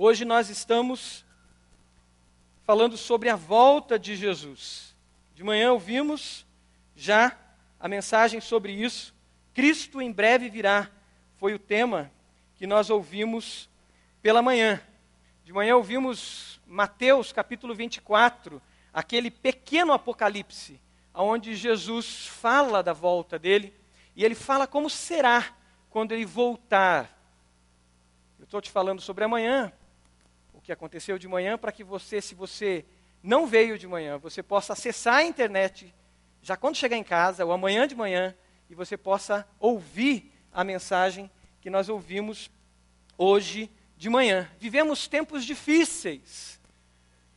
Hoje nós estamos falando sobre a volta de Jesus. De manhã ouvimos já a mensagem sobre isso. Cristo em breve virá, foi o tema que nós ouvimos pela manhã. De manhã ouvimos Mateus capítulo 24, aquele pequeno apocalipse, onde Jesus fala da volta dele e ele fala como será quando ele voltar. Eu estou te falando sobre amanhã, que aconteceu de manhã, para que você, se você não veio de manhã, você possa acessar a internet já quando chegar em casa, ou amanhã de manhã, e você possa ouvir a mensagem que nós ouvimos hoje de manhã. Vivemos tempos difíceis.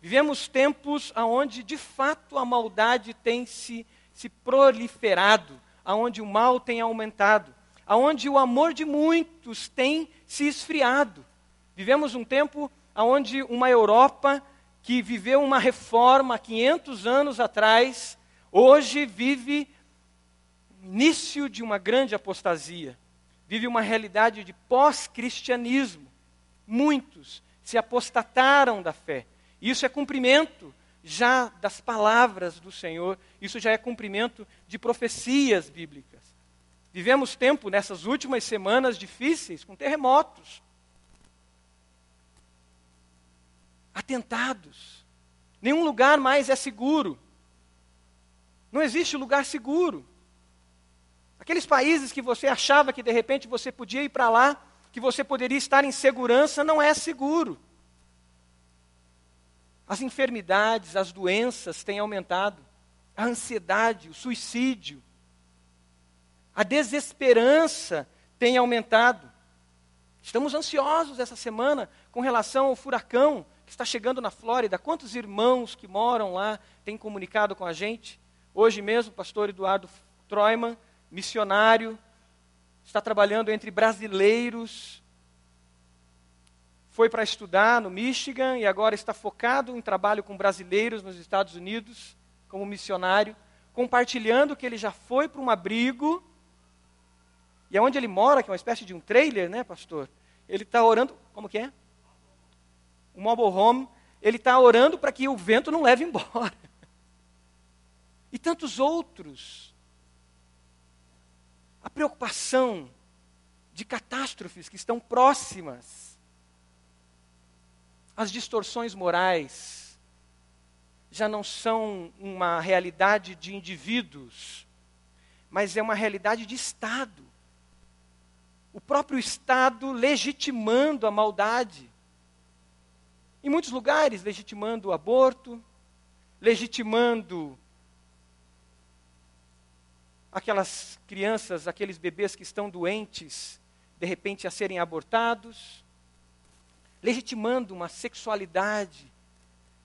Vivemos tempos onde, de fato, a maldade tem se, se proliferado, onde o mal tem aumentado, onde o amor de muitos tem se esfriado. Vivemos um tempo onde uma Europa que viveu uma reforma 500 anos atrás, hoje vive início de uma grande apostasia. Vive uma realidade de pós-cristianismo. Muitos se apostataram da fé. Isso é cumprimento já das palavras do Senhor, isso já é cumprimento de profecias bíblicas. Vivemos tempo nessas últimas semanas difíceis com terremotos, atentados. Nenhum lugar mais é seguro. Não existe lugar seguro. Aqueles países que você achava que de repente você podia ir para lá, que você poderia estar em segurança, não é seguro. As enfermidades, as doenças têm aumentado, a ansiedade, o suicídio, a desesperança tem aumentado. Estamos ansiosos essa semana com relação ao furacão está chegando na Flórida. Quantos irmãos que moram lá têm comunicado com a gente? Hoje mesmo, o pastor Eduardo Troiman, missionário, está trabalhando entre brasileiros, foi para estudar no Michigan e agora está focado em trabalho com brasileiros nos Estados Unidos, como missionário, compartilhando que ele já foi para um abrigo, e onde ele mora, que é uma espécie de um trailer, né, pastor? Ele está orando, como que é? Um mobile home, ele está orando para que o vento não leve embora e tantos outros. A preocupação de catástrofes que estão próximas, as distorções morais, já não são uma realidade de indivíduos, mas é uma realidade de Estado. O próprio Estado legitimando a maldade. Em muitos lugares, legitimando o aborto, legitimando aquelas crianças, aqueles bebês que estão doentes, de repente a serem abortados, legitimando uma sexualidade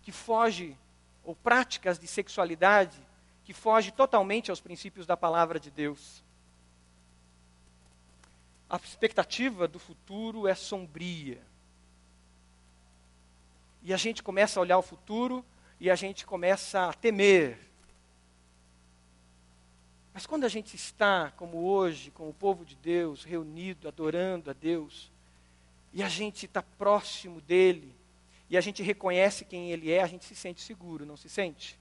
que foge, ou práticas de sexualidade que foge totalmente aos princípios da palavra de Deus. A expectativa do futuro é sombria. E a gente começa a olhar o futuro e a gente começa a temer mas quando a gente está, como hoje, com o povo de Deus, reunido, adorando a Deus, e a gente está próximo dEle, e a gente reconhece quem Ele é, a gente se sente seguro, não se sente?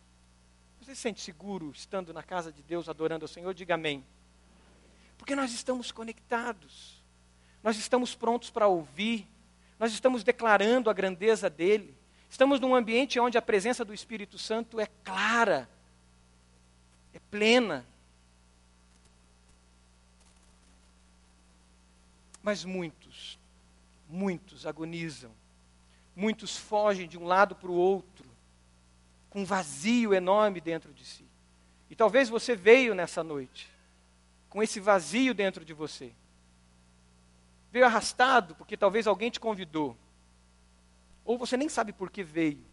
Você se sente seguro estando na casa de Deus, adorando ao Senhor? Diga amém. Porque nós estamos conectados, nós estamos prontos para ouvir, nós estamos declarando a grandeza dEle, estamos num ambiente onde a presença do Espírito Santo é clara, é plena. Mas muitos, muitos agonizam. Muitos fogem de um lado para o outro, com um vazio enorme dentro de si. E talvez você veio nessa noite com esse vazio dentro de você. Veio arrastado porque talvez alguém te convidou. Ou você nem sabe por que veio.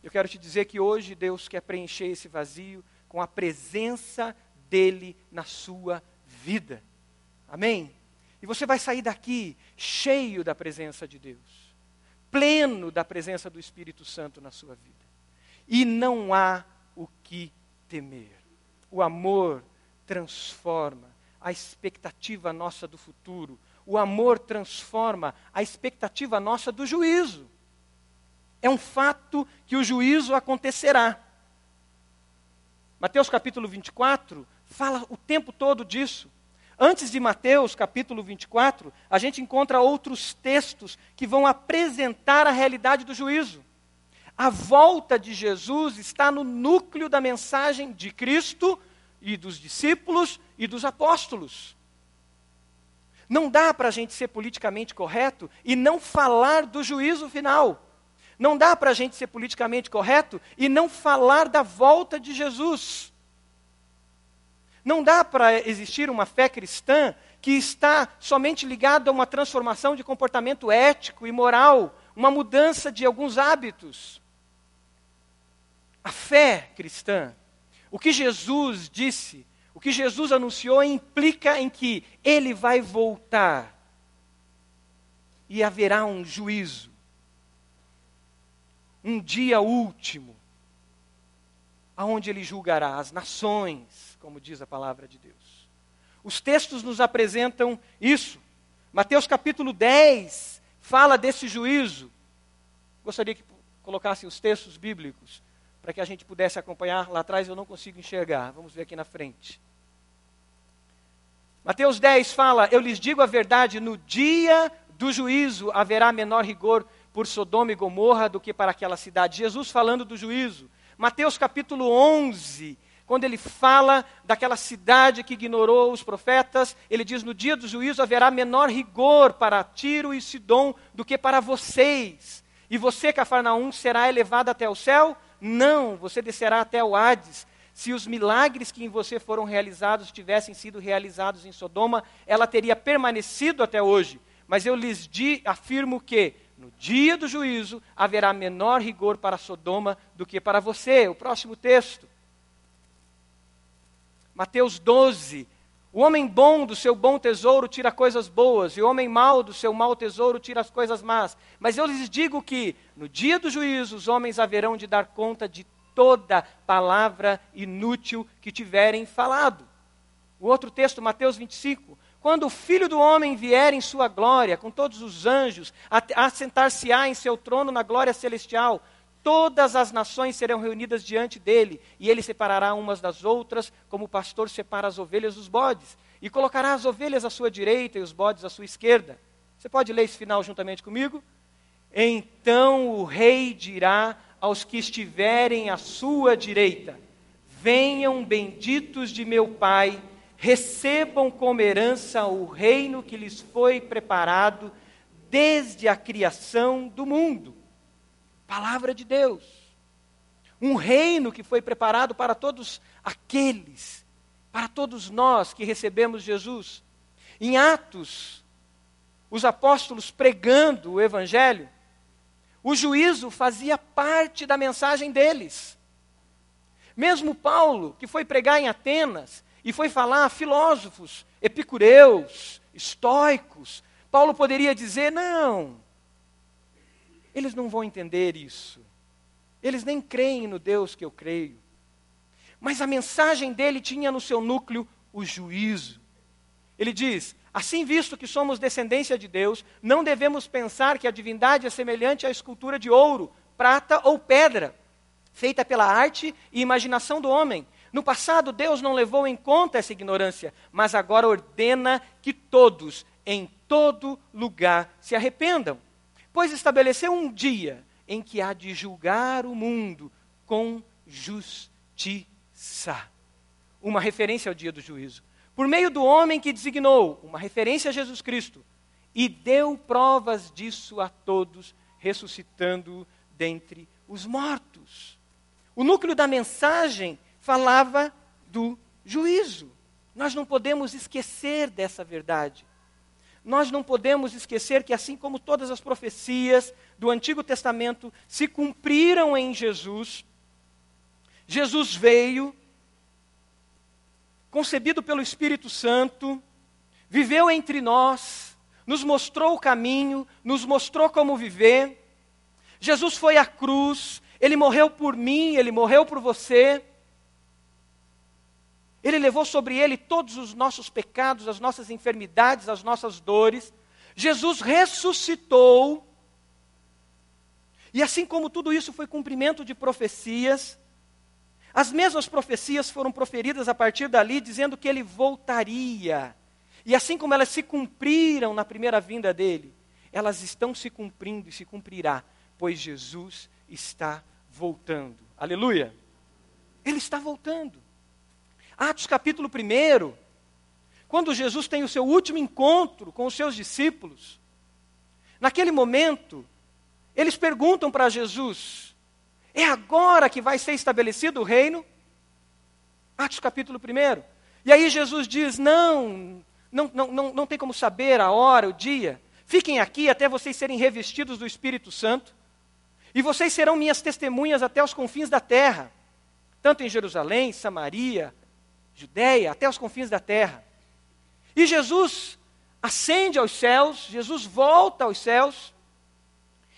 Eu quero te dizer que hoje Deus quer preencher esse vazio com a presença dele na sua vida. Amém? E você vai sair daqui cheio da presença de Deus, pleno da presença do Espírito Santo na sua vida. E não há o que temer. O amor transforma a expectativa nossa do futuro, o amor transforma a expectativa nossa do juízo. É um fato que o juízo acontecerá. Mateus capítulo 24 fala o tempo todo disso. Antes de Mateus capítulo 24, a gente encontra outros textos que vão apresentar a realidade do juízo. A volta de Jesus está no núcleo da mensagem de Cristo e dos discípulos e dos apóstolos. Não dá para a gente ser politicamente correto e não falar do juízo final. Não dá para a gente ser politicamente correto e não falar da volta de Jesus. Não dá para existir uma fé cristã que está somente ligada a uma transformação de comportamento ético e moral, uma mudança de alguns hábitos. A fé cristã, o que Jesus disse, o que Jesus anunciou, implica em que ele vai voltar e haverá um juízo, um dia último, aonde ele julgará as nações, como diz a palavra de Deus. Os textos nos apresentam isso. Mateus capítulo 10 fala desse juízo. Gostaria que colocassem os textos bíblicos para que a gente pudesse acompanhar. Lá atrás eu não consigo enxergar. Vamos ver aqui na frente. Mateus 10 fala: Eu lhes digo a verdade, no dia do juízo haverá menor rigor por Sodoma e Gomorra do que para aquela cidade. Jesus falando do juízo. Mateus capítulo 11, quando ele fala daquela cidade que ignorou os profetas, ele diz: No dia do juízo haverá menor rigor para Tiro e Sidom do que para vocês. E você, Cafarnaum, será elevado até o céu? Não, você descerá até o Hades. Se os milagres que em você foram realizados tivessem sido realizados em Sodoma, ela teria permanecido até hoje. Mas eu lhes di, afirmo que, no dia do juízo, haverá menor rigor para Sodoma do que para você. O próximo texto. Mateus 12, o homem bom do seu bom tesouro tira coisas boas, e o homem mau do seu mau tesouro tira as coisas más. Mas eu lhes digo que, no dia do juízo, os homens haverão de dar conta de toda palavra inútil que tiverem falado. O outro texto, Mateus 25. Quando o filho do homem vier em sua glória, com todos os anjos, a, a sentar-se-á em seu trono na glória celestial, todas as nações serão reunidas diante dele, e ele separará umas das outras, como o pastor separa as ovelhas dos bodes, e colocará as ovelhas à sua direita e os bodes à sua esquerda. Você pode ler esse final juntamente comigo? Então o rei dirá aos que estiverem à sua direita: Venham benditos de meu Pai, recebam como herança o reino que lhes foi preparado desde a criação do mundo Palavra de Deus. Um reino que foi preparado para todos aqueles, para todos nós que recebemos Jesus. Em Atos, os apóstolos pregando o Evangelho, o juízo fazia parte da mensagem deles. Mesmo Paulo, que foi pregar em Atenas e foi falar a filósofos, epicureus, estoicos, Paulo poderia dizer: não, eles não vão entender isso. Eles nem creem no Deus que eu creio. Mas a mensagem dele tinha no seu núcleo o juízo. Ele diz: Assim, visto que somos descendência de Deus, não devemos pensar que a divindade é semelhante à escultura de ouro, prata ou pedra, feita pela arte e imaginação do homem. No passado, Deus não levou em conta essa ignorância, mas agora ordena que todos, em todo lugar, se arrependam pois estabeleceu um dia em que há de julgar o mundo com justiça. Uma referência ao dia do juízo. Por meio do homem que designou, uma referência a Jesus Cristo, e deu provas disso a todos, ressuscitando dentre os mortos. O núcleo da mensagem falava do juízo. Nós não podemos esquecer dessa verdade nós não podemos esquecer que, assim como todas as profecias do Antigo Testamento se cumpriram em Jesus, Jesus veio, concebido pelo Espírito Santo, viveu entre nós, nos mostrou o caminho, nos mostrou como viver. Jesus foi à cruz, ele morreu por mim, ele morreu por você. Ele levou sobre ele todos os nossos pecados, as nossas enfermidades, as nossas dores. Jesus ressuscitou. E assim como tudo isso foi cumprimento de profecias, as mesmas profecias foram proferidas a partir dali, dizendo que ele voltaria. E assim como elas se cumpriram na primeira vinda dele, elas estão se cumprindo e se cumprirá, pois Jesus está voltando. Aleluia! Ele está voltando. Atos capítulo 1, quando Jesus tem o seu último encontro com os seus discípulos, naquele momento, eles perguntam para Jesus: é agora que vai ser estabelecido o reino? Atos capítulo 1. E aí Jesus diz: não, não, não, não, não tem como saber a hora, o dia. Fiquem aqui até vocês serem revestidos do Espírito Santo. E vocês serão minhas testemunhas até os confins da terra, tanto em Jerusalém, Samaria, Judéia, até os confins da terra. E Jesus ascende aos céus, Jesus volta aos céus.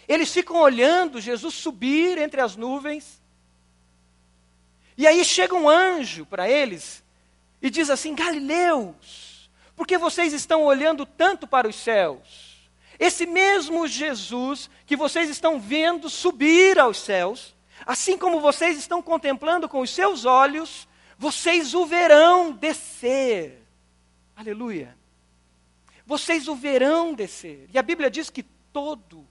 Eles ficam olhando Jesus subir entre as nuvens. E aí chega um anjo para eles e diz assim: Galileus, por que vocês estão olhando tanto para os céus? Esse mesmo Jesus que vocês estão vendo subir aos céus, assim como vocês estão contemplando com os seus olhos, vocês o verão descer. Aleluia. Vocês o verão descer. E a Bíblia diz que todo,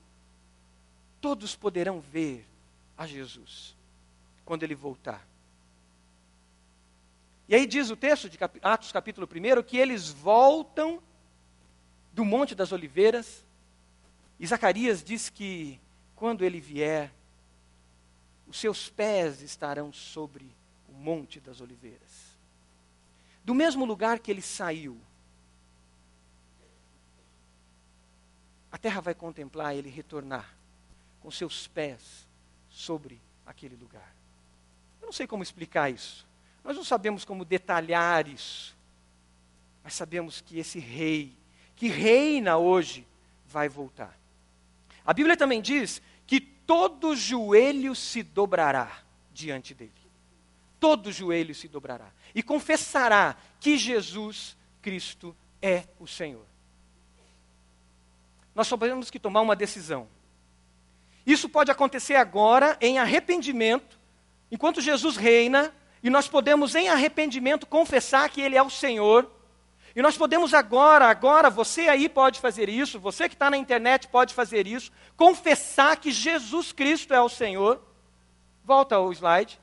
todos poderão ver a Jesus quando ele voltar. E aí diz o texto de Atos capítulo 1 que eles voltam do Monte das Oliveiras. E Zacarias diz que quando ele vier, os seus pés estarão sobre Monte das Oliveiras. Do mesmo lugar que ele saiu, a terra vai contemplar ele retornar com seus pés sobre aquele lugar. Eu não sei como explicar isso. Nós não sabemos como detalhar isso. Mas sabemos que esse rei, que reina hoje, vai voltar. A Bíblia também diz que todo joelho se dobrará diante dele todo joelho se dobrará e confessará que Jesus Cristo é o Senhor. Nós só temos que tomar uma decisão. Isso pode acontecer agora em arrependimento, enquanto Jesus reina, e nós podemos em arrependimento confessar que Ele é o Senhor. E nós podemos agora, agora, você aí pode fazer isso, você que está na internet pode fazer isso, confessar que Jesus Cristo é o Senhor. Volta ao slide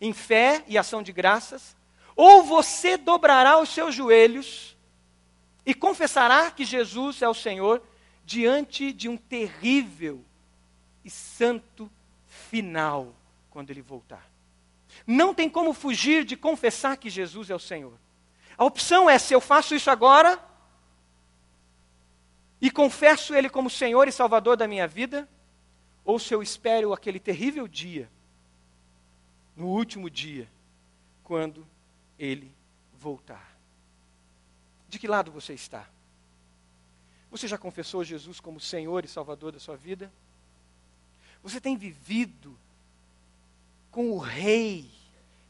em fé e ação de graças, ou você dobrará os seus joelhos e confessará que Jesus é o Senhor diante de um terrível e santo final quando ele voltar. Não tem como fugir de confessar que Jesus é o Senhor. A opção é se eu faço isso agora e confesso Ele como Senhor e Salvador da minha vida, ou se eu espero aquele terrível dia no último dia, quando ele voltar. De que lado você está? Você já confessou Jesus como Senhor e Salvador da sua vida? Você tem vivido com o Rei,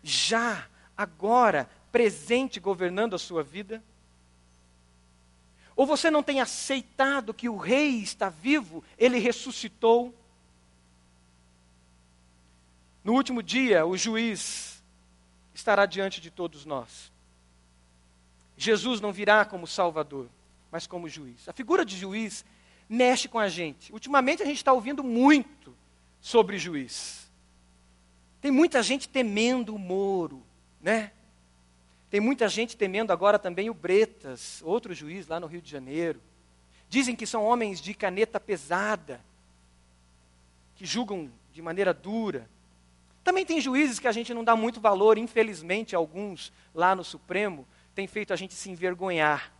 já, agora, presente, governando a sua vida? Ou você não tem aceitado que o Rei está vivo, ele ressuscitou? No último dia, o juiz estará diante de todos nós. Jesus não virá como Salvador, mas como juiz. A figura de juiz mexe com a gente. Ultimamente a gente está ouvindo muito sobre juiz. Tem muita gente temendo o Moro, né? Tem muita gente temendo agora também o Bretas, outro juiz lá no Rio de Janeiro. Dizem que são homens de caneta pesada, que julgam de maneira dura. Também tem juízes que a gente não dá muito valor, infelizmente, alguns lá no Supremo têm feito a gente se envergonhar.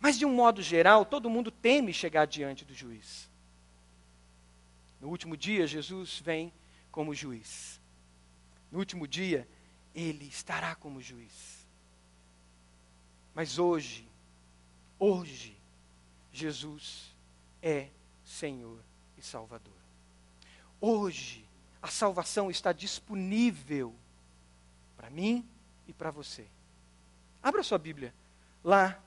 Mas, de um modo geral, todo mundo teme chegar diante do juiz. No último dia, Jesus vem como juiz. No último dia, ele estará como juiz. Mas hoje, hoje, Jesus é Senhor e Salvador. Hoje, a salvação está disponível para mim e para você. Abra sua Bíblia lá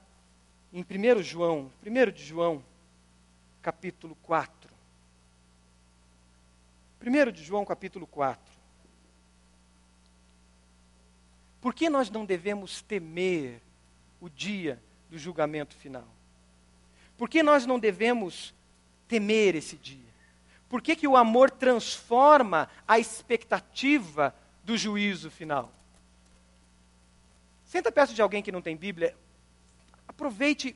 em 1 João, 1 de João, capítulo 4. 1 de João, capítulo 4. Por que nós não devemos temer o dia do julgamento final? Por que nós não devemos temer esse dia? Por que, que o amor transforma a expectativa do juízo final? Senta perto de alguém que não tem Bíblia, aproveite,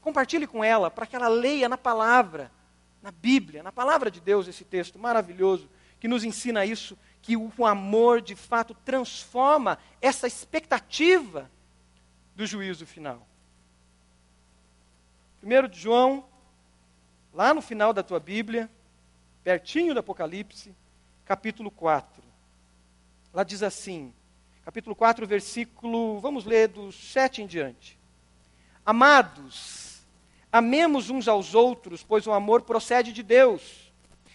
compartilhe com ela, para que ela leia na palavra, na Bíblia, na palavra de Deus, esse texto maravilhoso, que nos ensina isso, que o amor de fato transforma essa expectativa do juízo final. Primeiro de João, lá no final da tua Bíblia, pertinho do Apocalipse, capítulo 4. Lá diz assim, capítulo 4, versículo, vamos ler do 7 em diante. Amados, amemos uns aos outros, pois o amor procede de Deus.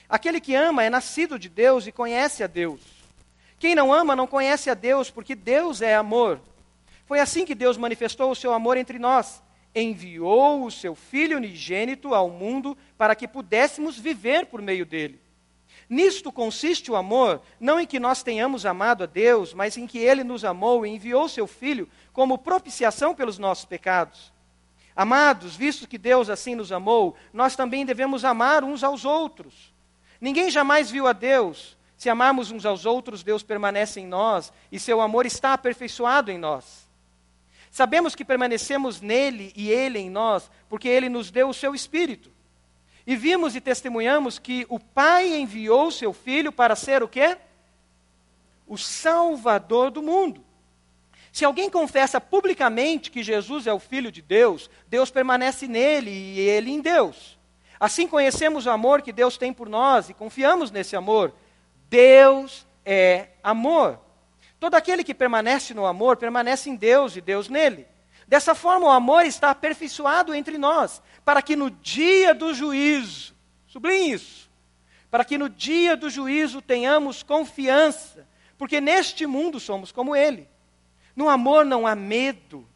Aquele que ama é nascido de Deus e conhece a Deus. Quem não ama não conhece a Deus, porque Deus é amor. Foi assim que Deus manifestou o seu amor entre nós enviou o seu Filho unigênito ao mundo para que pudéssemos viver por meio dele. Nisto consiste o amor, não em que nós tenhamos amado a Deus, mas em que ele nos amou e enviou seu Filho como propiciação pelos nossos pecados. Amados, visto que Deus assim nos amou, nós também devemos amar uns aos outros. Ninguém jamais viu a Deus. Se amarmos uns aos outros, Deus permanece em nós e seu amor está aperfeiçoado em nós. Sabemos que permanecemos nele e ele em nós, porque ele nos deu o seu Espírito. E vimos e testemunhamos que o Pai enviou seu Filho para ser o quê? O Salvador do mundo. Se alguém confessa publicamente que Jesus é o Filho de Deus, Deus permanece nele e ele em Deus. Assim conhecemos o amor que Deus tem por nós e confiamos nesse amor. Deus é amor. Todo aquele que permanece no amor permanece em Deus e Deus nele. Dessa forma, o amor está aperfeiçoado entre nós, para que no dia do juízo, sublinhe isso, para que no dia do juízo tenhamos confiança, porque neste mundo somos como ele. No amor não há medo.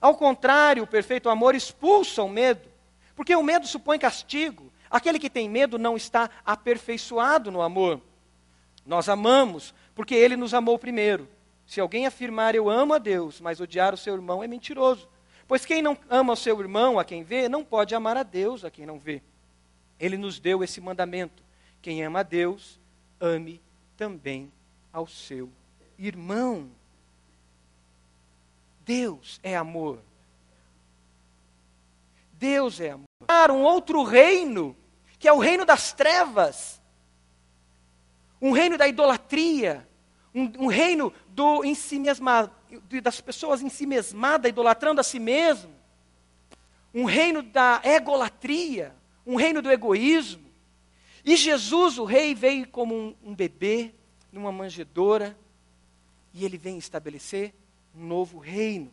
Ao contrário, o perfeito amor expulsa o medo, porque o medo supõe castigo. Aquele que tem medo não está aperfeiçoado no amor. Nós amamos porque ele nos amou primeiro. Se alguém afirmar eu amo a Deus, mas odiar o seu irmão é mentiroso. Pois quem não ama o seu irmão, a quem vê, não pode amar a Deus, a quem não vê. Ele nos deu esse mandamento: quem ama a Deus, ame também ao seu irmão. Deus é amor. Deus é amor. Um outro reino, que é o reino das trevas, um reino da idolatria, um, um reino do em si mesma, das pessoas em si mesmadas, idolatrando a si mesmo, um reino da egolatria, um reino do egoísmo. E Jesus, o rei, veio como um, um bebê numa manjedoura, e ele vem estabelecer um novo reino.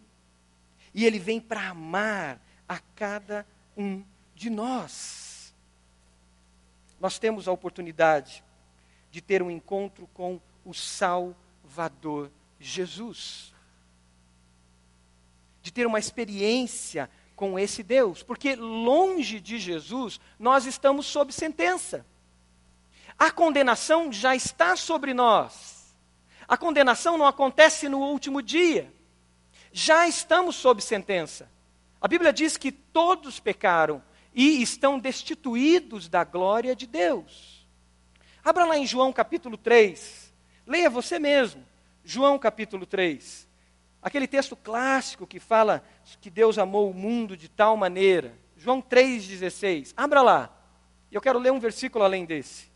E ele vem para amar a cada um de nós. Nós temos a oportunidade de ter um encontro com o Salvador Jesus. De ter uma experiência com esse Deus, porque longe de Jesus nós estamos sob sentença. A condenação já está sobre nós. A condenação não acontece no último dia. Já estamos sob sentença. A Bíblia diz que todos pecaram e estão destituídos da glória de Deus. Abra lá em João capítulo 3. Leia você mesmo. João capítulo 3. Aquele texto clássico que fala que Deus amou o mundo de tal maneira. João 3,16. Abra lá. Eu quero ler um versículo além desse.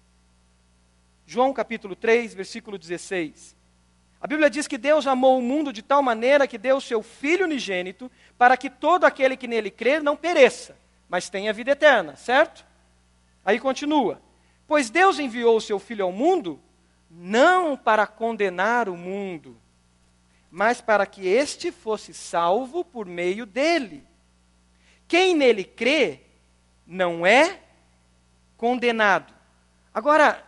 João capítulo 3, versículo 16. A Bíblia diz que Deus amou o mundo de tal maneira que deu o seu Filho unigênito para que todo aquele que nele crer não pereça, mas tenha vida eterna, certo? Aí continua. Pois Deus enviou o seu Filho ao mundo não para condenar o mundo, mas para que este fosse salvo por meio dele. Quem nele crê não é condenado. Agora,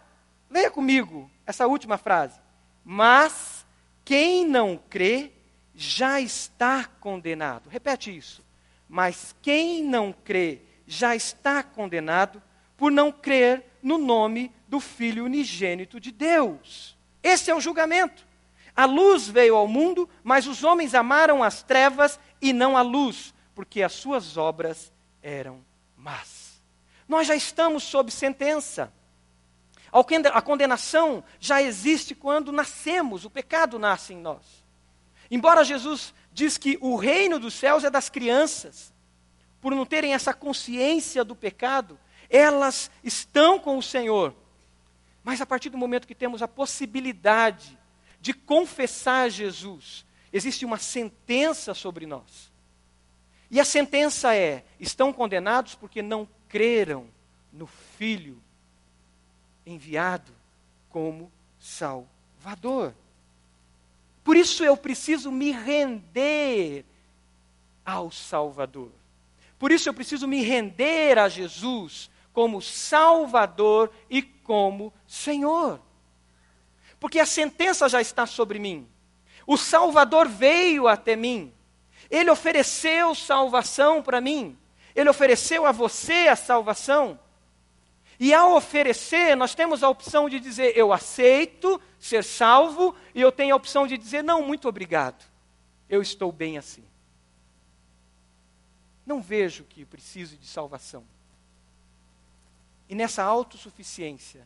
leia comigo essa última frase. Mas quem não crê já está condenado. Repete isso. Mas quem não crê já está condenado por não crer no nome do Filho unigênito de Deus. Esse é o julgamento. A luz veio ao mundo, mas os homens amaram as trevas e não a luz, porque as suas obras eram más. Nós já estamos sob sentença. A condenação já existe quando nascemos, o pecado nasce em nós. Embora Jesus diz que o reino dos céus é das crianças, por não terem essa consciência do pecado, elas estão com o Senhor. Mas a partir do momento que temos a possibilidade de confessar Jesus, existe uma sentença sobre nós. E a sentença é: estão condenados porque não creram no Filho enviado como Salvador. Por isso eu preciso me render ao Salvador. Por isso eu preciso me render a Jesus como Salvador e como Senhor. Porque a sentença já está sobre mim. O Salvador veio até mim. Ele ofereceu salvação para mim. Ele ofereceu a você a salvação. E ao oferecer, nós temos a opção de dizer eu aceito ser salvo, e eu tenho a opção de dizer não, muito obrigado. Eu estou bem assim. Não vejo que preciso de salvação. E nessa autossuficiência,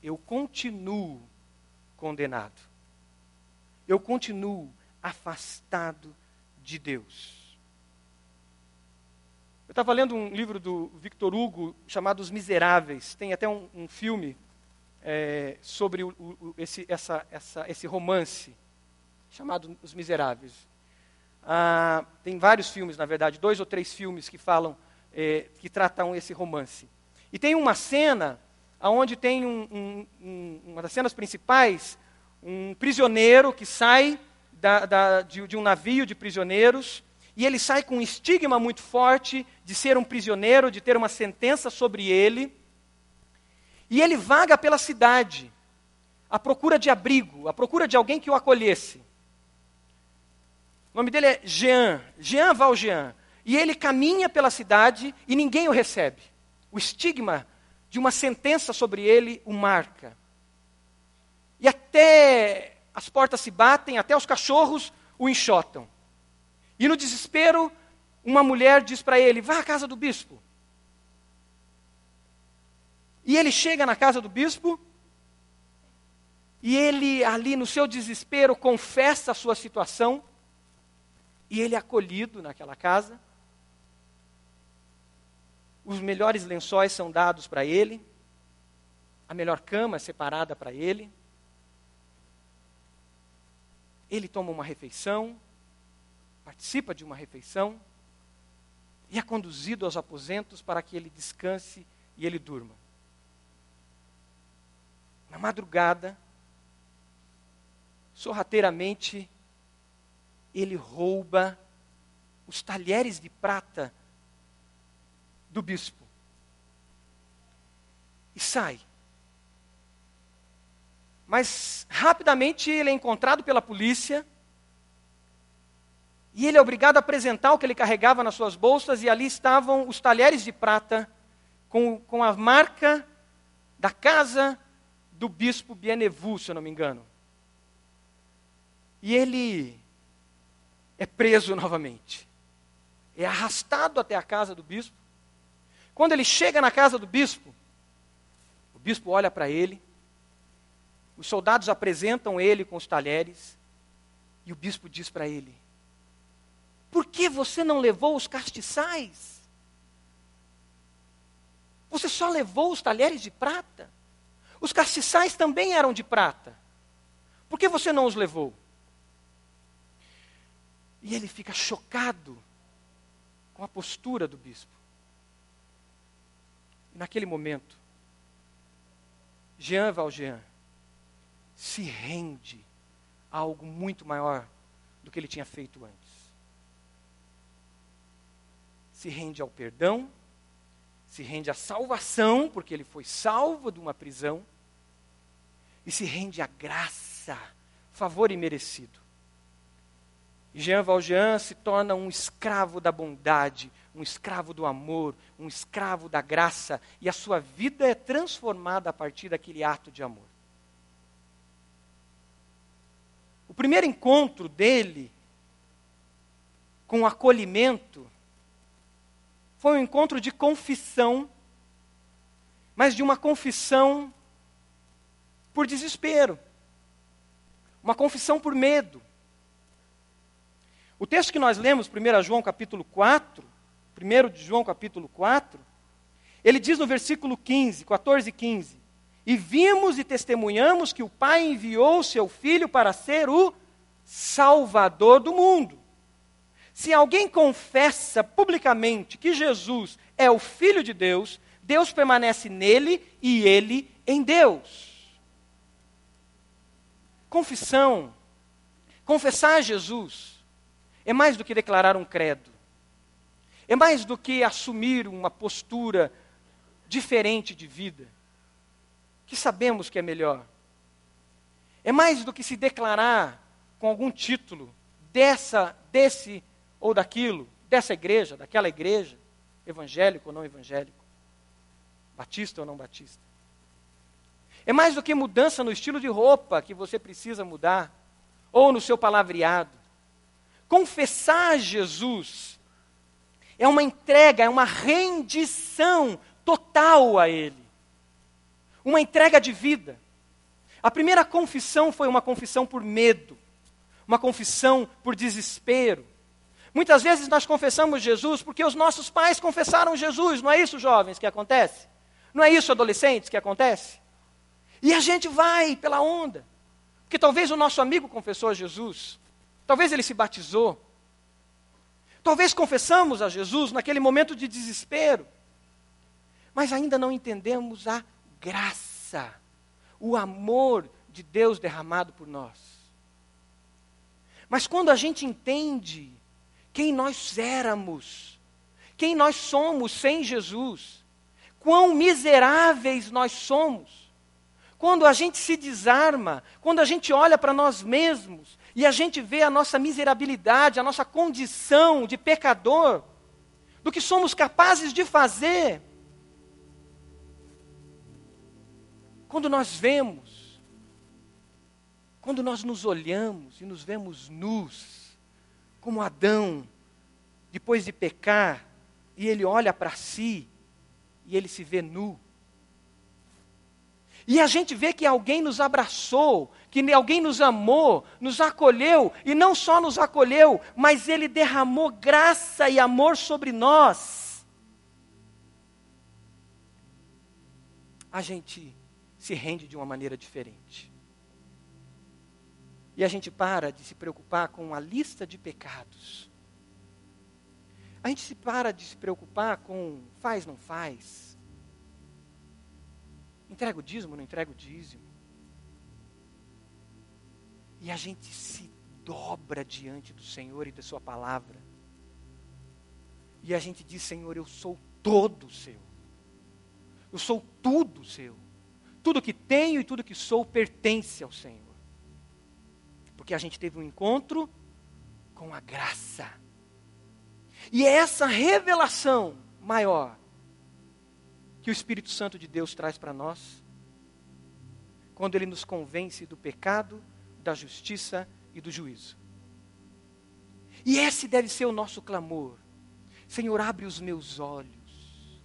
eu continuo condenado. Eu continuo afastado de Deus. Eu estava lendo um livro do Victor Hugo chamado Os Miseráveis. Tem até um, um filme é, sobre o, o, esse, essa, essa, esse romance chamado Os Miseráveis. Ah, tem vários filmes, na verdade, dois ou três filmes que falam, é, que tratam esse romance. E tem uma cena onde tem um, um, um, uma das cenas principais, um prisioneiro que sai da, da, de, de um navio de prisioneiros e ele sai com um estigma muito forte de ser um prisioneiro, de ter uma sentença sobre ele. E ele vaga pela cidade, à procura de abrigo, à procura de alguém que o acolhesse. O nome dele é Jean, Jean Valjean. E ele caminha pela cidade e ninguém o recebe. O estigma de uma sentença sobre ele o marca. E até as portas se batem, até os cachorros o enxotam. E no desespero, uma mulher diz para ele: vá à casa do bispo. E ele chega na casa do bispo, e ele, ali no seu desespero, confessa a sua situação, e ele é acolhido naquela casa. Os melhores lençóis são dados para ele, a melhor cama é separada para ele. Ele toma uma refeição, participa de uma refeição e é conduzido aos aposentos para que ele descanse e ele durma. Na madrugada, sorrateiramente, ele rouba os talheres de prata do bispo e sai. Mas rapidamente ele é encontrado pela polícia e ele é obrigado a apresentar o que ele carregava nas suas bolsas, e ali estavam os talheres de prata com, com a marca da casa do bispo Bienevu, se eu não me engano. E ele é preso novamente. É arrastado até a casa do bispo. Quando ele chega na casa do bispo, o bispo olha para ele, os soldados apresentam ele com os talheres, e o bispo diz para ele: por que você não levou os castiçais? Você só levou os talheres de prata? Os castiçais também eram de prata. Por que você não os levou? E ele fica chocado com a postura do bispo. Naquele momento, Jean Valjean se rende a algo muito maior do que ele tinha feito antes se rende ao perdão, se rende à salvação, porque ele foi salvo de uma prisão, e se rende à graça favor imerecido. Jean Valjean se torna um escravo da bondade, um escravo do amor, um escravo da graça, e a sua vida é transformada a partir daquele ato de amor. O primeiro encontro dele com o acolhimento foi um encontro de confissão, mas de uma confissão por desespero, uma confissão por medo. O texto que nós lemos, 1 João capítulo 4, 1 de João capítulo 4, ele diz no versículo 15, 14 e 15: E vimos e testemunhamos que o Pai enviou seu Filho para ser o Salvador do mundo. Se alguém confessa publicamente que Jesus é o Filho de Deus, Deus permanece nele e ele em Deus. Confissão, confessar Jesus, é mais do que declarar um credo. É mais do que assumir uma postura diferente de vida, que sabemos que é melhor. É mais do que se declarar com algum título dessa, desse ou daquilo, dessa igreja, daquela igreja, evangélico ou não evangélico, batista ou não batista. É mais do que mudança no estilo de roupa que você precisa mudar, ou no seu palavreado. Confessar Jesus é uma entrega, é uma rendição total a Ele. Uma entrega de vida. A primeira confissão foi uma confissão por medo, uma confissão por desespero. Muitas vezes nós confessamos Jesus porque os nossos pais confessaram Jesus, não é isso, jovens, que acontece? Não é isso, adolescentes, que acontece? E a gente vai pela onda. Porque talvez o nosso amigo confessou Jesus, Talvez ele se batizou. Talvez confessamos a Jesus naquele momento de desespero. Mas ainda não entendemos a graça, o amor de Deus derramado por nós. Mas quando a gente entende quem nós éramos, quem nós somos sem Jesus, quão miseráveis nós somos, quando a gente se desarma, quando a gente olha para nós mesmos e a gente vê a nossa miserabilidade, a nossa condição de pecador, do que somos capazes de fazer. Quando nós vemos, quando nós nos olhamos e nos vemos nus, como Adão, depois de pecar, e ele olha para si e ele se vê nu. E a gente vê que alguém nos abraçou, que alguém nos amou, nos acolheu, e não só nos acolheu, mas ele derramou graça e amor sobre nós. A gente se rende de uma maneira diferente. E a gente para de se preocupar com a lista de pecados. A gente se para de se preocupar com faz, não faz. Entrega o dízimo, não entrega o dízimo. E a gente se dobra diante do Senhor e da Sua palavra. E a gente diz: Senhor, eu sou todo seu. Eu sou tudo seu. Tudo que tenho e tudo que sou pertence ao Senhor. Porque a gente teve um encontro com a graça. E é essa revelação maior que o Espírito Santo de Deus traz para nós, quando ele nos convence do pecado, da justiça e do juízo. E esse deve ser o nosso clamor. Senhor, abre os meus olhos.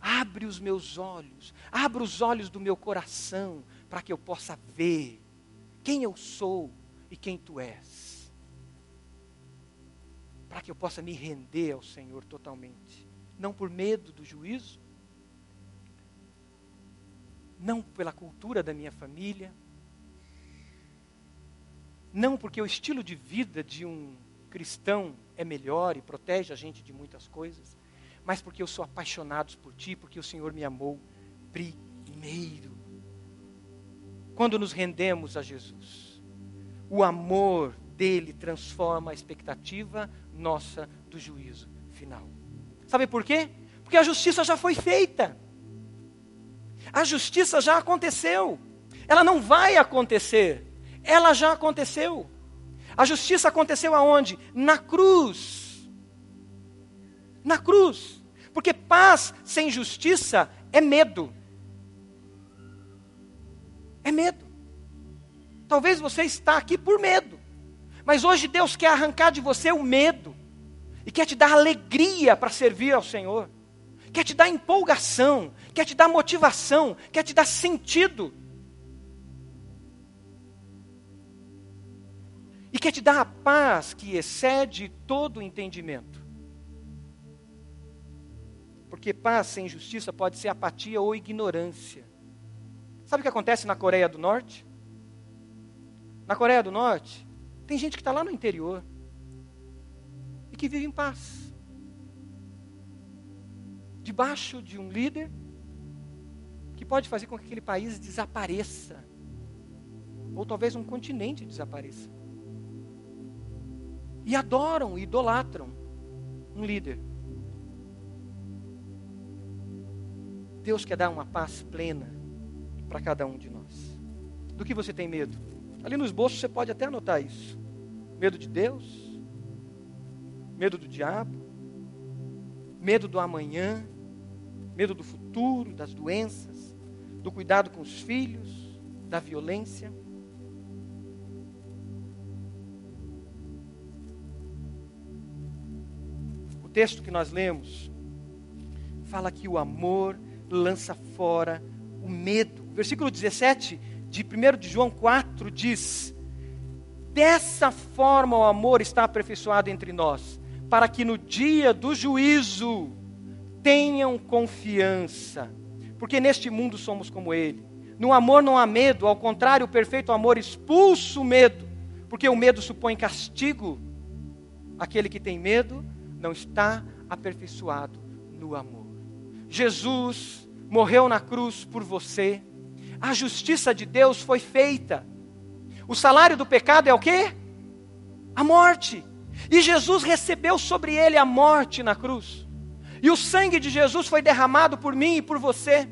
Abre os meus olhos. Abra os olhos do meu coração para que eu possa ver quem eu sou e quem tu és. Para que eu possa me render ao Senhor totalmente. Não por medo do juízo, não pela cultura da minha família, não porque o estilo de vida de um cristão é melhor e protege a gente de muitas coisas, mas porque eu sou apaixonado por Ti, porque o Senhor me amou primeiro. Quando nos rendemos a Jesus, o amor dele transforma a expectativa nossa do juízo final. Sabe por quê? Porque a justiça já foi feita. A justiça já aconteceu. Ela não vai acontecer ela já aconteceu. A justiça aconteceu aonde? Na cruz. Na cruz. Porque paz sem justiça é medo. É medo. Talvez você está aqui por medo. Mas hoje Deus quer arrancar de você o medo e quer te dar alegria para servir ao Senhor. Quer te dar empolgação, quer te dar motivação, quer te dar sentido. E quer te dar a paz que excede todo entendimento. Porque paz sem justiça pode ser apatia ou ignorância. Sabe o que acontece na Coreia do Norte? Na Coreia do Norte, tem gente que está lá no interior e que vive em paz. Debaixo de um líder que pode fazer com que aquele país desapareça. Ou talvez um continente desapareça. E adoram, idolatram um líder. Deus quer dar uma paz plena para cada um de nós. Do que você tem medo? Ali no esboço você pode até anotar isso. Medo de Deus, medo do diabo, medo do amanhã, medo do futuro, das doenças, do cuidado com os filhos, da violência. O texto que nós lemos fala que o amor lança fora o medo. Versículo 17 de 1 de João 4 diz: Dessa forma o amor está aperfeiçoado entre nós, para que no dia do juízo tenham confiança, porque neste mundo somos como ele. No amor não há medo, ao contrário, o perfeito amor expulsa o medo, porque o medo supõe castigo. Aquele que tem medo não está aperfeiçoado no amor. Jesus morreu na cruz por você a justiça de Deus foi feita. O salário do pecado é o quê? A morte. E Jesus recebeu sobre ele a morte na cruz. E o sangue de Jesus foi derramado por mim e por você.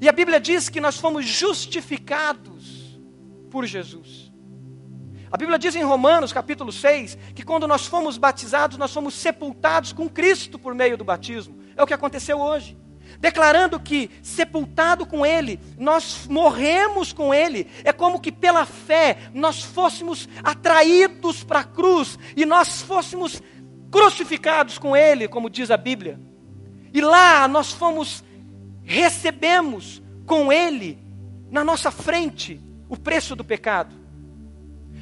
E a Bíblia diz que nós fomos justificados por Jesus. A Bíblia diz em Romanos, capítulo 6, que quando nós fomos batizados, nós fomos sepultados com Cristo por meio do batismo. É o que aconteceu hoje declarando que, sepultado com Ele, nós morremos com Ele. É como que pela fé nós fôssemos atraídos para a cruz e nós fôssemos crucificados com Ele, como diz a Bíblia. E lá nós fomos, recebemos com Ele, na nossa frente, o preço do pecado.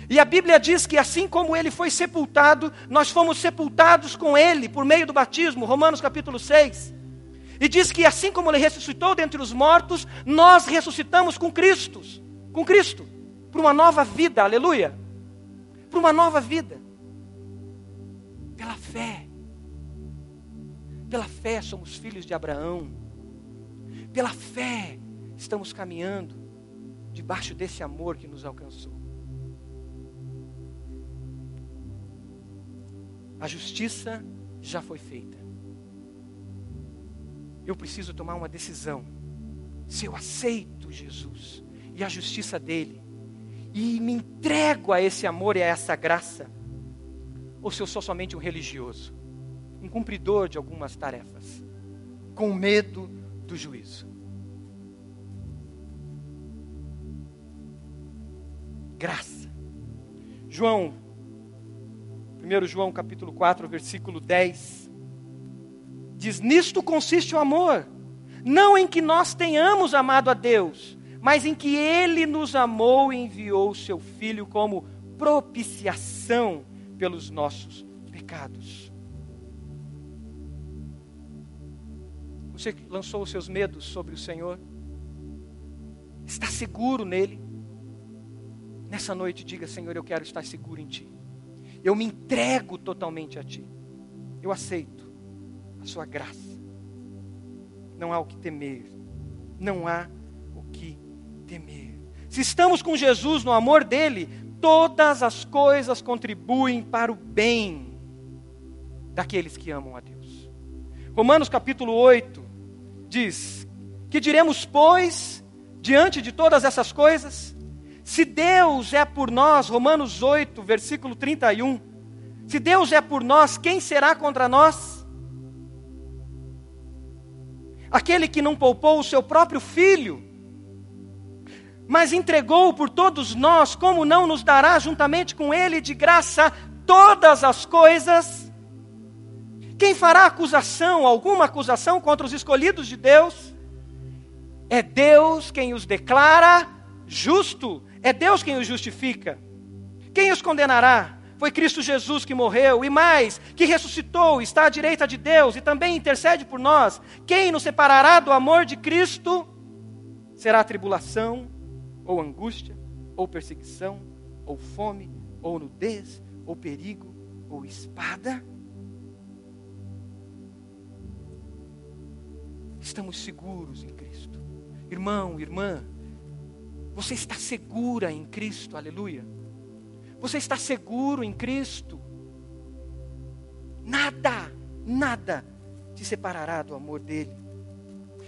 E a Bíblia diz que assim como ele foi sepultado, nós fomos sepultados com ele por meio do batismo, Romanos capítulo 6. E diz que assim como ele ressuscitou dentre os mortos, nós ressuscitamos com Cristo, com Cristo, para uma nova vida, aleluia. Para uma nova vida. Pela fé. Pela fé somos filhos de Abraão. Pela fé estamos caminhando debaixo desse amor que nos alcançou. A justiça já foi feita eu preciso tomar uma decisão. Se eu aceito Jesus e a justiça dele, e me entrego a esse amor e a essa graça, ou se eu sou somente um religioso, um cumpridor de algumas tarefas, com medo do juízo. Graça. João, 1 João capítulo 4, versículo 10 Diz: Nisto consiste o amor, não em que nós tenhamos amado a Deus, mas em que Ele nos amou e enviou o Seu Filho como propiciação pelos nossos pecados. Você lançou os seus medos sobre o Senhor? Está seguro nele? Nessa noite, diga: Senhor, eu quero estar seguro em Ti. Eu me entrego totalmente a Ti. Eu aceito a sua graça. Não há o que temer. Não há o que temer. Se estamos com Jesus no amor dele, todas as coisas contribuem para o bem daqueles que amam a Deus. Romanos capítulo 8 diz: Que diremos, pois, diante de todas essas coisas? Se Deus é por nós, Romanos 8, versículo 31, se Deus é por nós, quem será contra nós? Aquele que não poupou o seu próprio filho, mas entregou por todos nós, como não nos dará juntamente com ele de graça todas as coisas? Quem fará acusação, alguma acusação contra os escolhidos de Deus? É Deus quem os declara justo, é Deus quem os justifica. Quem os condenará? Foi Cristo Jesus que morreu e mais, que ressuscitou, está à direita de Deus e também intercede por nós. Quem nos separará do amor de Cristo? Será tribulação, ou angústia, ou perseguição, ou fome, ou nudez, ou perigo, ou espada? Estamos seguros em Cristo. Irmão, irmã, você está segura em Cristo, aleluia. Você está seguro em Cristo. Nada, nada te separará do amor dele.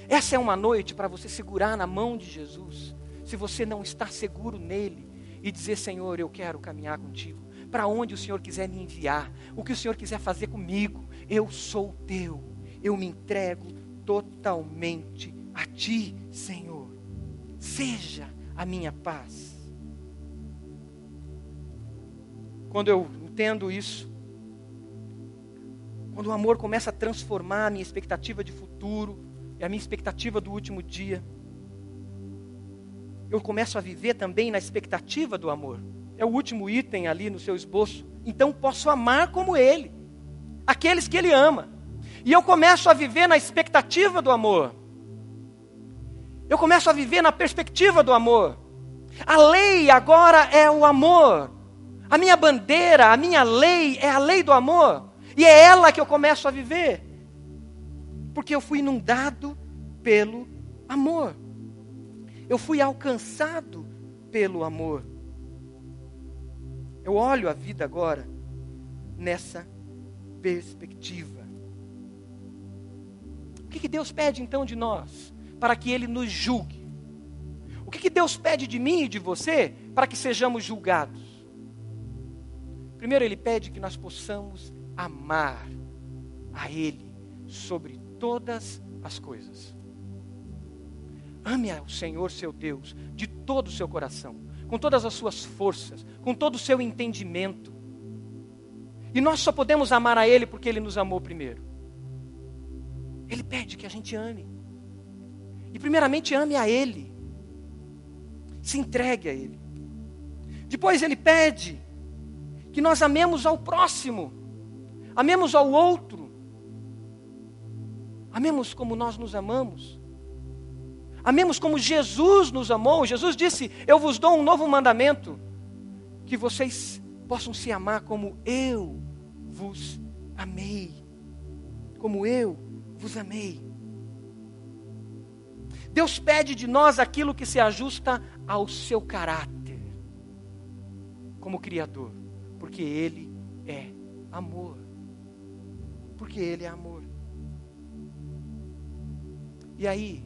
Essa é uma noite para você segurar na mão de Jesus. Se você não está seguro nele e dizer, Senhor, eu quero caminhar contigo. Para onde o Senhor quiser me enviar, o que o Senhor quiser fazer comigo, eu sou teu. Eu me entrego totalmente a ti, Senhor. Seja a minha paz. quando eu entendo isso, quando o amor começa a transformar a minha expectativa de futuro e a minha expectativa do último dia, eu começo a viver também na expectativa do amor. É o último item ali no seu esboço. Então posso amar como ele, aqueles que ele ama. E eu começo a viver na expectativa do amor. Eu começo a viver na perspectiva do amor. A lei agora é o amor. A minha bandeira, a minha lei é a lei do amor. E é ela que eu começo a viver. Porque eu fui inundado pelo amor. Eu fui alcançado pelo amor. Eu olho a vida agora nessa perspectiva. O que, que Deus pede então de nós? Para que Ele nos julgue. O que, que Deus pede de mim e de você? Para que sejamos julgados. Primeiro, ele pede que nós possamos amar a Ele sobre todas as coisas. Ame ao Senhor seu Deus de todo o seu coração, com todas as suas forças, com todo o seu entendimento. E nós só podemos amar a Ele porque Ele nos amou primeiro. Ele pede que a gente ame. E primeiramente ame a Ele. Se entregue a Ele. Depois ele pede que nós amemos ao próximo, amemos ao outro, amemos como nós nos amamos, amemos como Jesus nos amou. Jesus disse: Eu vos dou um novo mandamento, que vocês possam se amar como eu vos amei, como eu vos amei. Deus pede de nós aquilo que se ajusta ao seu caráter, como Criador. Porque Ele é amor. Porque Ele é amor. E aí,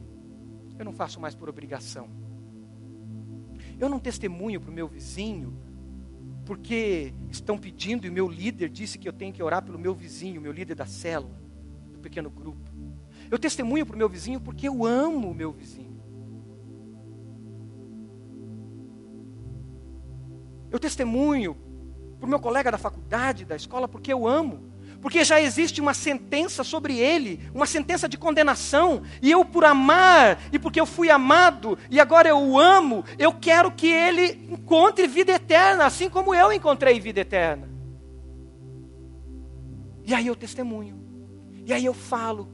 eu não faço mais por obrigação. Eu não testemunho para o meu vizinho porque estão pedindo e meu líder disse que eu tenho que orar pelo meu vizinho, meu líder da célula, do pequeno grupo. Eu testemunho para o meu vizinho porque eu amo o meu vizinho. Eu testemunho para o meu colega da faculdade, da escola, porque eu amo. Porque já existe uma sentença sobre ele, uma sentença de condenação, e eu, por amar, e porque eu fui amado, e agora eu o amo, eu quero que ele encontre vida eterna, assim como eu encontrei vida eterna. E aí eu testemunho, e aí eu falo,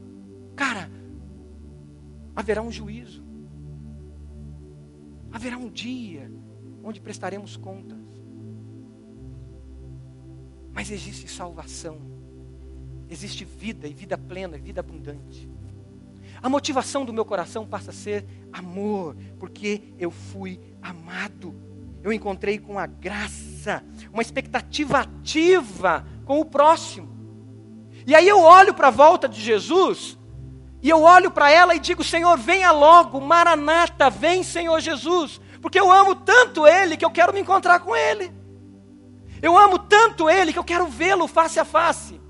cara, haverá um juízo, haverá um dia onde prestaremos contas. Mas existe salvação, existe vida e vida plena, vida abundante. A motivação do meu coração passa a ser amor, porque eu fui amado. Eu encontrei com a graça, uma expectativa ativa com o próximo. E aí eu olho para a volta de Jesus, e eu olho para ela e digo: Senhor, venha logo, Maranata, vem, Senhor Jesus, Porque eu amo tanto Ele que eu quero me encontrar com Ele. Eu amo tanto Ele que eu quero vê-lo face a face.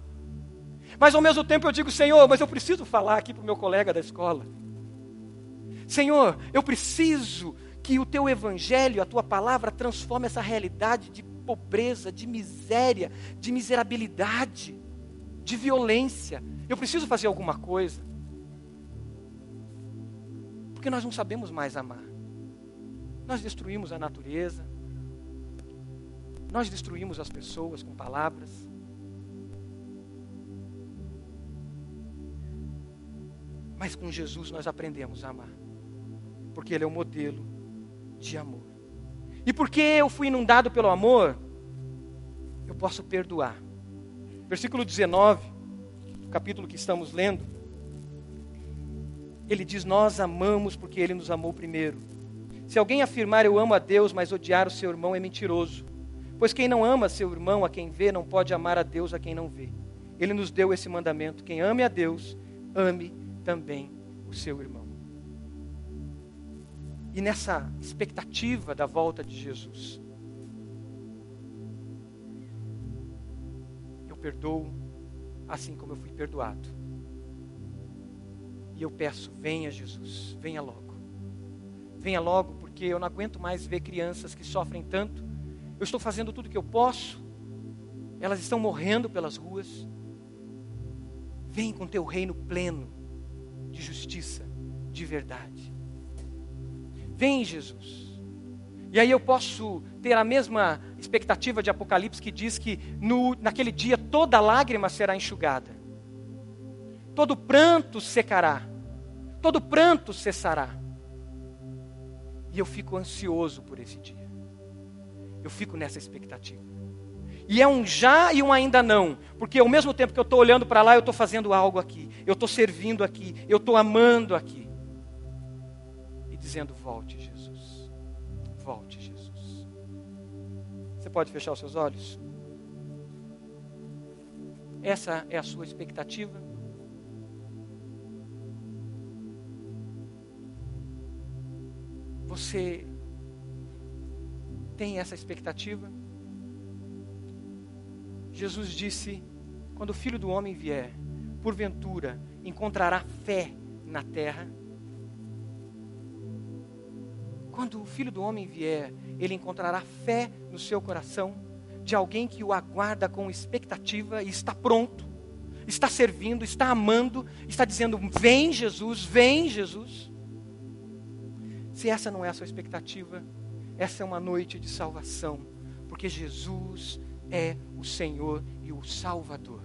Mas ao mesmo tempo eu digo, Senhor, mas eu preciso falar aqui para o meu colega da escola. Senhor, eu preciso que o teu evangelho, a tua palavra, transforme essa realidade de pobreza, de miséria, de miserabilidade, de violência. Eu preciso fazer alguma coisa. Porque nós não sabemos mais amar. Nós destruímos a natureza. Nós destruímos as pessoas com palavras. Mas com Jesus nós aprendemos a amar. Porque Ele é o modelo de amor. E porque eu fui inundado pelo amor, eu posso perdoar. Versículo 19, capítulo que estamos lendo, ele diz: Nós amamos porque Ele nos amou primeiro. Se alguém afirmar eu amo a Deus, mas odiar o seu irmão é mentiroso. Pois quem não ama seu irmão a quem vê, não pode amar a Deus a quem não vê. Ele nos deu esse mandamento: quem ame a Deus, ame também o seu irmão. E nessa expectativa da volta de Jesus, eu perdoo assim como eu fui perdoado. E eu peço: venha, Jesus, venha logo. Venha logo, porque eu não aguento mais ver crianças que sofrem tanto. Eu estou fazendo tudo o que eu posso, elas estão morrendo pelas ruas. Vem com teu reino pleno de justiça, de verdade. Vem, Jesus. E aí eu posso ter a mesma expectativa de Apocalipse que diz que no, naquele dia toda lágrima será enxugada, todo pranto secará, todo pranto cessará. E eu fico ansioso por esse dia, eu fico nessa expectativa. E é um já e um ainda não, porque ao mesmo tempo que eu estou olhando para lá, eu estou fazendo algo aqui, eu estou servindo aqui, eu estou amando aqui. E dizendo: volte, Jesus, volte, Jesus. Você pode fechar os seus olhos? Essa é a sua expectativa? Você tem essa expectativa? Jesus disse: quando o filho do homem vier, porventura encontrará fé na terra? Quando o filho do homem vier, ele encontrará fé no seu coração de alguém que o aguarda com expectativa e está pronto, está servindo, está amando, está dizendo: Vem Jesus, vem Jesus. Se essa não é a sua expectativa, essa é uma noite de salvação, porque Jesus é o Senhor e o Salvador.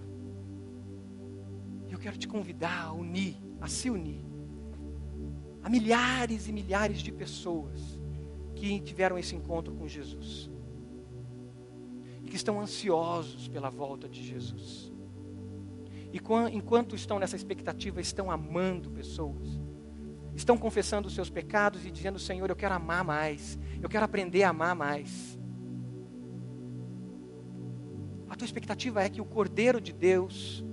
Eu quero te convidar a unir, a se unir, a milhares e milhares de pessoas que tiveram esse encontro com Jesus e que estão ansiosos pela volta de Jesus. E enquanto estão nessa expectativa, estão amando pessoas, estão confessando os seus pecados e dizendo: Senhor, eu quero amar mais, eu quero aprender a amar mais. Tua expectativa é que o Cordeiro de Deus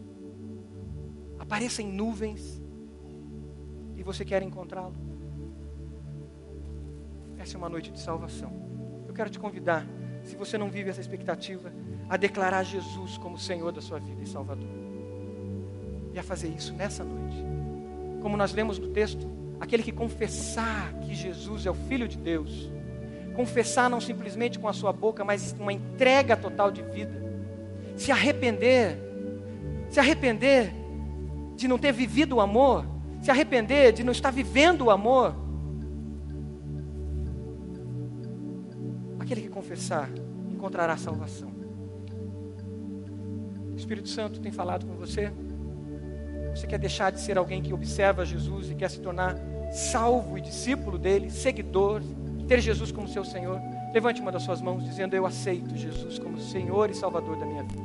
apareça em nuvens e você quer encontrá-lo. Essa é uma noite de salvação. Eu quero te convidar, se você não vive essa expectativa, a declarar Jesus como Senhor da sua vida e Salvador. E a fazer isso nessa noite. Como nós lemos no texto, aquele que confessar que Jesus é o Filho de Deus, confessar não simplesmente com a sua boca, mas uma entrega total de vida, se arrepender, se arrepender de não ter vivido o amor, se arrepender de não estar vivendo o amor, Aquele que confessar encontrará salvação. O Espírito Santo tem falado com você? Você quer deixar de ser alguém que observa Jesus e quer se tornar salvo e discípulo dele, seguidor, ter Jesus como seu Senhor? Levante uma das suas mãos dizendo: Eu aceito Jesus como Senhor e Salvador da minha vida.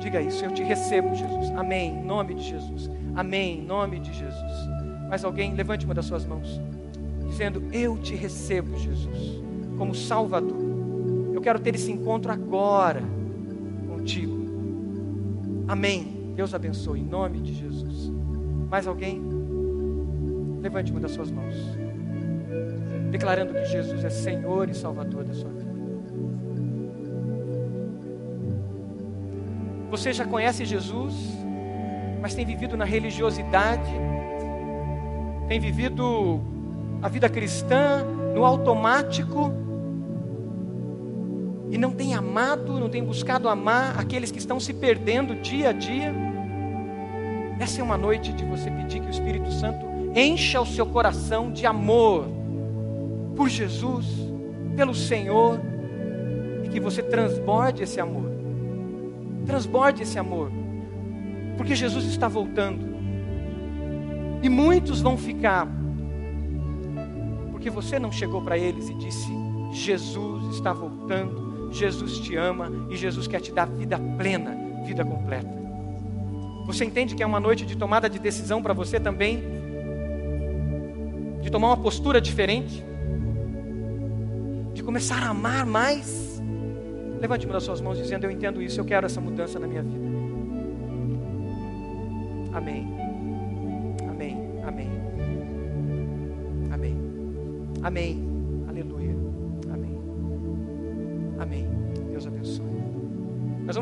Diga isso, eu te recebo, Jesus. Amém. Em nome de Jesus. Amém. Em nome de Jesus. Mais alguém, levante uma das suas mãos, dizendo: Eu te recebo, Jesus como Salvador. Eu quero ter esse encontro agora contigo. Amém. Deus abençoe em nome de Jesus. Mais alguém? Levante uma das suas mãos. Declarando que Jesus é Senhor e Salvador da sua vida. Você já conhece Jesus, mas tem vivido na religiosidade, tem vivido a vida cristã no automático e não tem amado, não tem buscado amar aqueles que estão se perdendo dia a dia. Essa é uma noite de você pedir que o Espírito Santo encha o seu coração de amor por Jesus, pelo Senhor, e que você transborde esse amor. Transborde esse amor, porque Jesus está voltando. E muitos vão ficar, porque você não chegou para eles e disse: Jesus está voltando, Jesus te ama e Jesus quer te dar vida plena, vida completa. Você entende que é uma noite de tomada de decisão para você também? De tomar uma postura diferente? Começar a amar mais? Levante uma das suas mãos dizendo: Eu entendo isso, eu quero essa mudança na minha vida. Amém. Amém. Amém. Amém. Amém.